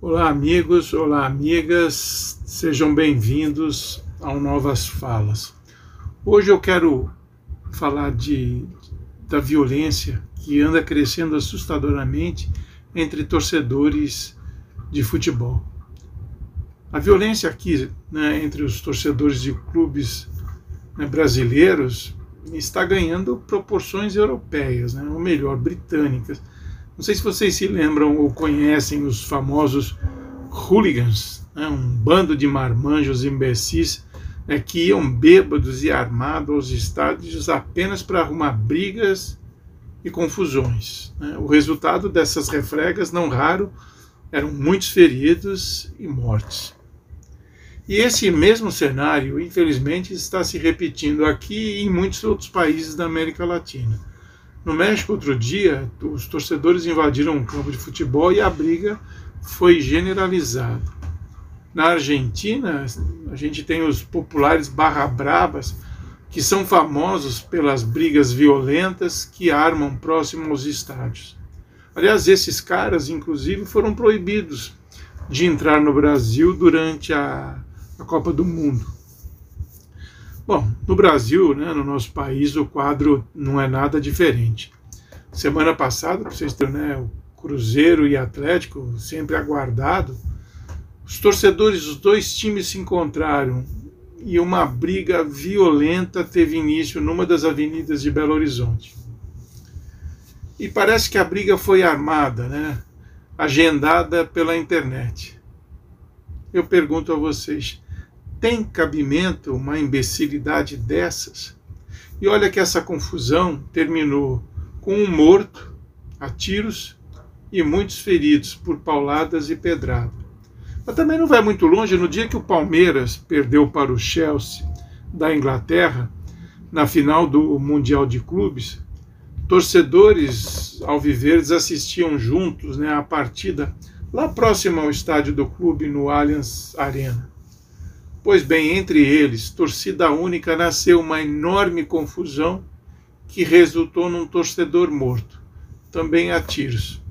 Olá, amigos, olá, amigas, sejam bem-vindos ao Novas Falas. Hoje eu quero falar de, da violência que anda crescendo assustadoramente entre torcedores de futebol. A violência aqui né, entre os torcedores de clubes né, brasileiros está ganhando proporções europeias, né, ou melhor, britânicas não sei se vocês se lembram ou conhecem os famosos hooligans, né? um bando de marmanjos imbecis né, que iam bêbados e armados aos estádios apenas para arrumar brigas e confusões. Né? O resultado dessas refregas, não raro, eram muitos feridos e mortes. E esse mesmo cenário, infelizmente, está se repetindo aqui e em muitos outros países da América Latina. No México, outro dia, os torcedores invadiram um campo de futebol e a briga foi generalizada. Na Argentina, a gente tem os populares barra bravas, que são famosos pelas brigas violentas que armam próximo aos estádios. Aliás, esses caras, inclusive, foram proibidos de entrar no Brasil durante a, a Copa do Mundo. Bom, no Brasil, né, no nosso país, o quadro não é nada diferente. Semana passada, para vocês terem né, o Cruzeiro e Atlético, sempre aguardado, os torcedores dos dois times se encontraram e uma briga violenta teve início numa das avenidas de Belo Horizonte. E parece que a briga foi armada, né? agendada pela internet. Eu pergunto a vocês, tem cabimento uma imbecilidade dessas? E olha que essa confusão terminou com um morto a tiros e muitos feridos por pauladas e pedrada. Mas também não vai muito longe, no dia que o Palmeiras perdeu para o Chelsea da Inglaterra, na final do Mundial de Clubes, torcedores alviverdes assistiam juntos né, a partida lá próximo ao estádio do clube, no Allianz Arena. Pois bem, entre eles, torcida única, nasceu uma enorme confusão que resultou num torcedor morto, também a tiros.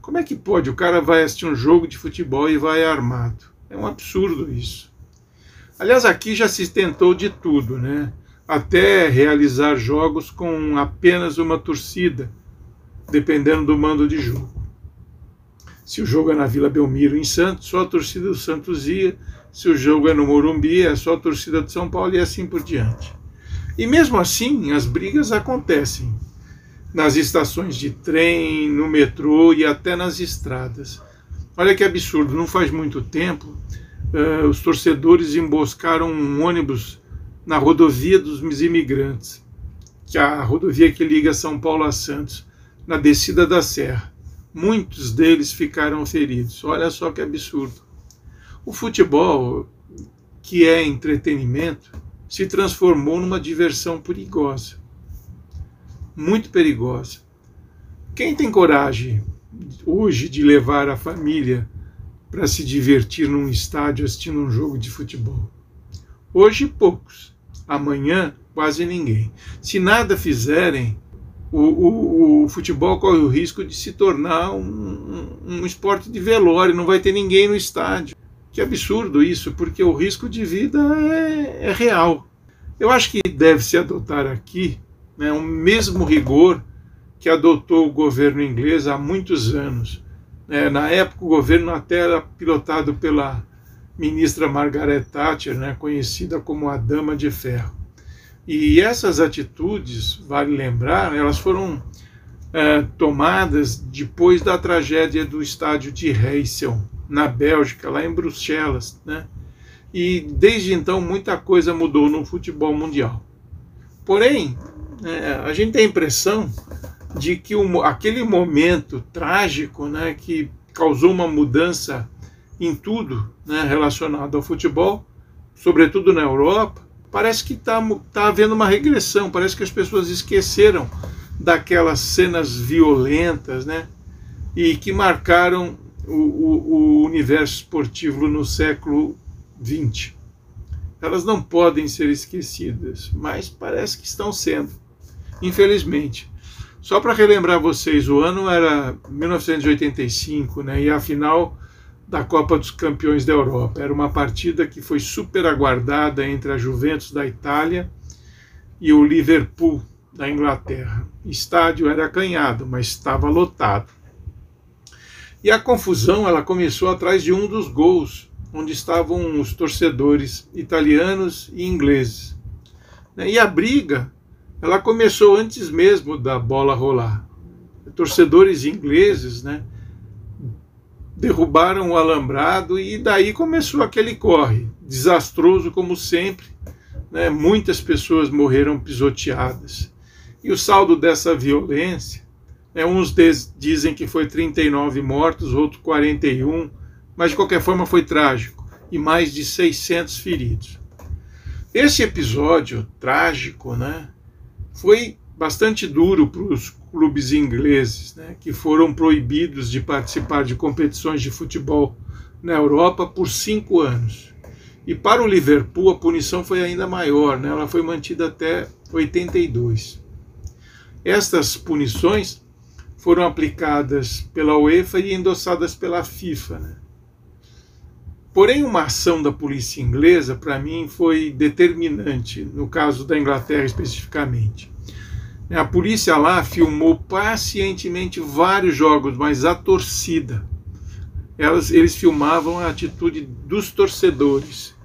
Como é que pode? O cara vai assistir um jogo de futebol e vai armado. É um absurdo isso. Aliás, aqui já se tentou de tudo, né? Até realizar jogos com apenas uma torcida, dependendo do mando de jogo. Se o jogo é na Vila Belmiro, em Santos, só a torcida do Santos ia. Se o jogo é no Morumbi, é só a torcida de São Paulo e assim por diante. E mesmo assim, as brigas acontecem nas estações de trem, no metrô e até nas estradas. Olha que absurdo, não faz muito tempo, uh, os torcedores emboscaram um ônibus na rodovia dos imigrantes, que é a rodovia que liga São Paulo a Santos, na descida da Serra. Muitos deles ficaram feridos. Olha só que absurdo. O futebol, que é entretenimento, se transformou numa diversão perigosa. Muito perigosa. Quem tem coragem hoje de levar a família para se divertir num estádio assistindo um jogo de futebol? Hoje, poucos. Amanhã, quase ninguém. Se nada fizerem, o, o, o, futebol corre o risco de se tornar um, um, um, esporte de velório, não vai ter ninguém no estádio. Que absurdo isso, porque o risco de vida é, é real. Eu acho que deve-se adotar aqui né, o mesmo rigor que adotou o governo inglês há muitos anos. É, na época, o governo até era pilotado pela ministra Margaret Thatcher, né, conhecida como a Dama de Ferro. E essas atitudes, vale lembrar, elas foram é, tomadas depois da tragédia do estádio de Heysel, na Bélgica, lá em Bruxelas. Né? E desde então muita coisa mudou no futebol mundial. Porém, é, a gente tem a impressão de que o, aquele momento trágico né, que causou uma mudança em tudo né, relacionado ao futebol, sobretudo na Europa, parece que está tá havendo uma regressão, parece que as pessoas esqueceram daquelas cenas violentas, né? E que marcaram o, o, universo esportivo no século XX. Elas não podem ser esquecidas, mas parece que estão sendo, infelizmente. Só para relembrar vocês, o ano era 1985, né? E afinal da Copa dos Campeões da Europa. Era uma partida que foi super aguardada entre a Juventus da Itália e o Liverpool da Inglaterra. O estádio era acanhado, mas estava lotado. E a confusão ela começou atrás de um dos gols, onde estavam os torcedores italianos e ingleses. E a briga ela começou antes mesmo da bola rolar. Torcedores ingleses, né, derrubaram o alambrado e daí começou aquele corre, desastroso como sempre. Né? Muitas pessoas morreram pisoteadas. E o saldo dessa violência, né, uns dizem que foi 39 mortos, outros 41, mas de qualquer forma foi trágico, e mais de 600 feridos. Esse episódio trágico né, foi bastante duro para os clubes ingleses, né, que foram proibidos de participar de competições de futebol na Europa por cinco anos. E para o Liverpool a punição foi ainda maior, né, ela foi mantida até 82. Estas punições foram aplicadas pela UEFA e endossadas pela FIFA. Né. Porém, uma ação da polícia inglesa, para mim, foi determinante, no caso da Inglaterra especificamente. A polícia lá filmou pacientemente vários jogos, mas a torcida. Elas, eles filmavam a atitude dos torcedores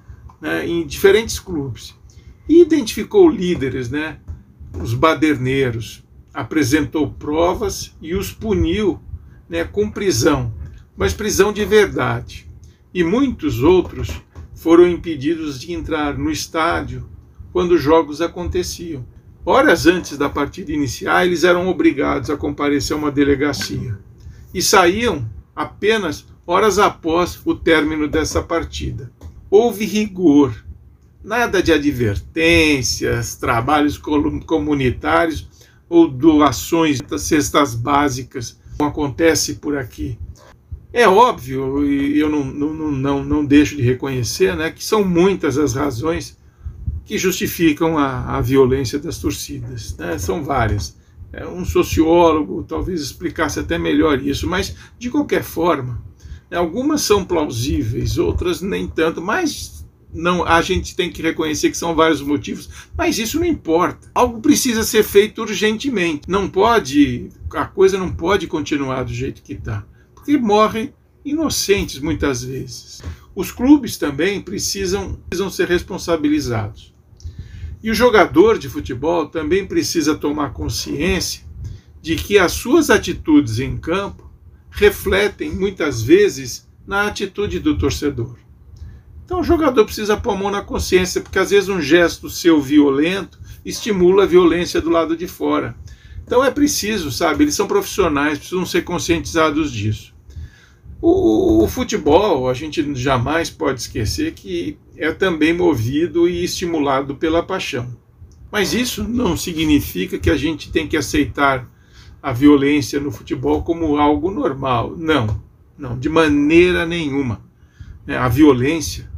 né, em diferentes clubes. E identificou líderes, né, os baderneiros, apresentou provas e os puniu né, com prisão, mas prisão de verdade. E muitos outros foram impedidos de entrar no estádio quando os jogos aconteciam. Horas antes da partida iniciar, eles eram obrigados a comparecer a uma delegacia e saíam apenas horas após o término dessa partida. Houve rigor, nada de advertências, trabalhos comunitários ou doações das cestas básicas, acontece por aqui. É óbvio, e eu não, não, não, não deixo de reconhecer, né, que são muitas as razões que justificam a, a violência das torcidas. Né? São várias. É, um sociólogo talvez explicasse até melhor isso, mas de qualquer forma, né, algumas são plausíveis, outras nem tanto, mas não, a gente tem que reconhecer que são vários motivos, mas isso não importa. Algo precisa ser feito urgentemente. Não pode, a coisa não pode continuar do jeito que está, porque morrem inocentes muitas vezes. Os clubes também precisam, precisam ser responsabilizados. E o jogador de futebol também precisa tomar consciência de que as suas atitudes em campo refletem muitas vezes na atitude do torcedor. Então o jogador precisa pôr a mão na consciência, porque às vezes um gesto seu violento estimula a violência do lado de fora. Então é preciso, sabe, eles são profissionais, precisam ser conscientizados disso. O, o, futebol, a gente jamais pode esquecer que é também movido e estimulado pela paixão. Mas isso não significa que a gente tem que aceitar a violência no futebol como algo normal. Não, não, de maneira nenhuma. É, a violência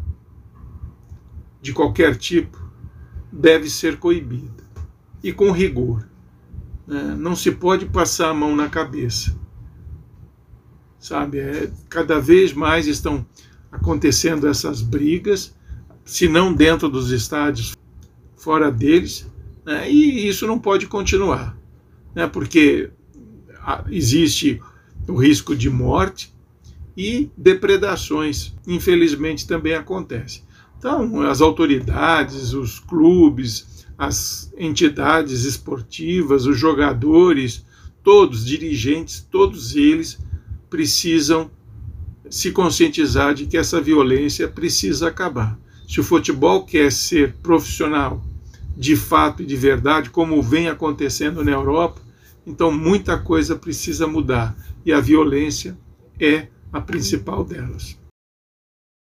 de qualquer tipo deve ser coibida e com rigor. Né? Não se pode passar a mão na cabeça sabe? É, cada vez mais estão acontecendo essas brigas, se não dentro dos estádios, fora deles, né? e isso não pode continuar, né? porque existe o risco de morte e depredações, infelizmente também acontece. Então, as autoridades, os clubes, as entidades esportivas, os jogadores, todos, dirigentes, todos eles precisam se conscientizar de que essa violência precisa acabar. Se o futebol quer ser profissional de fato e de verdade, como vem acontecendo na Europa, então muita coisa precisa mudar e a violência é a principal delas.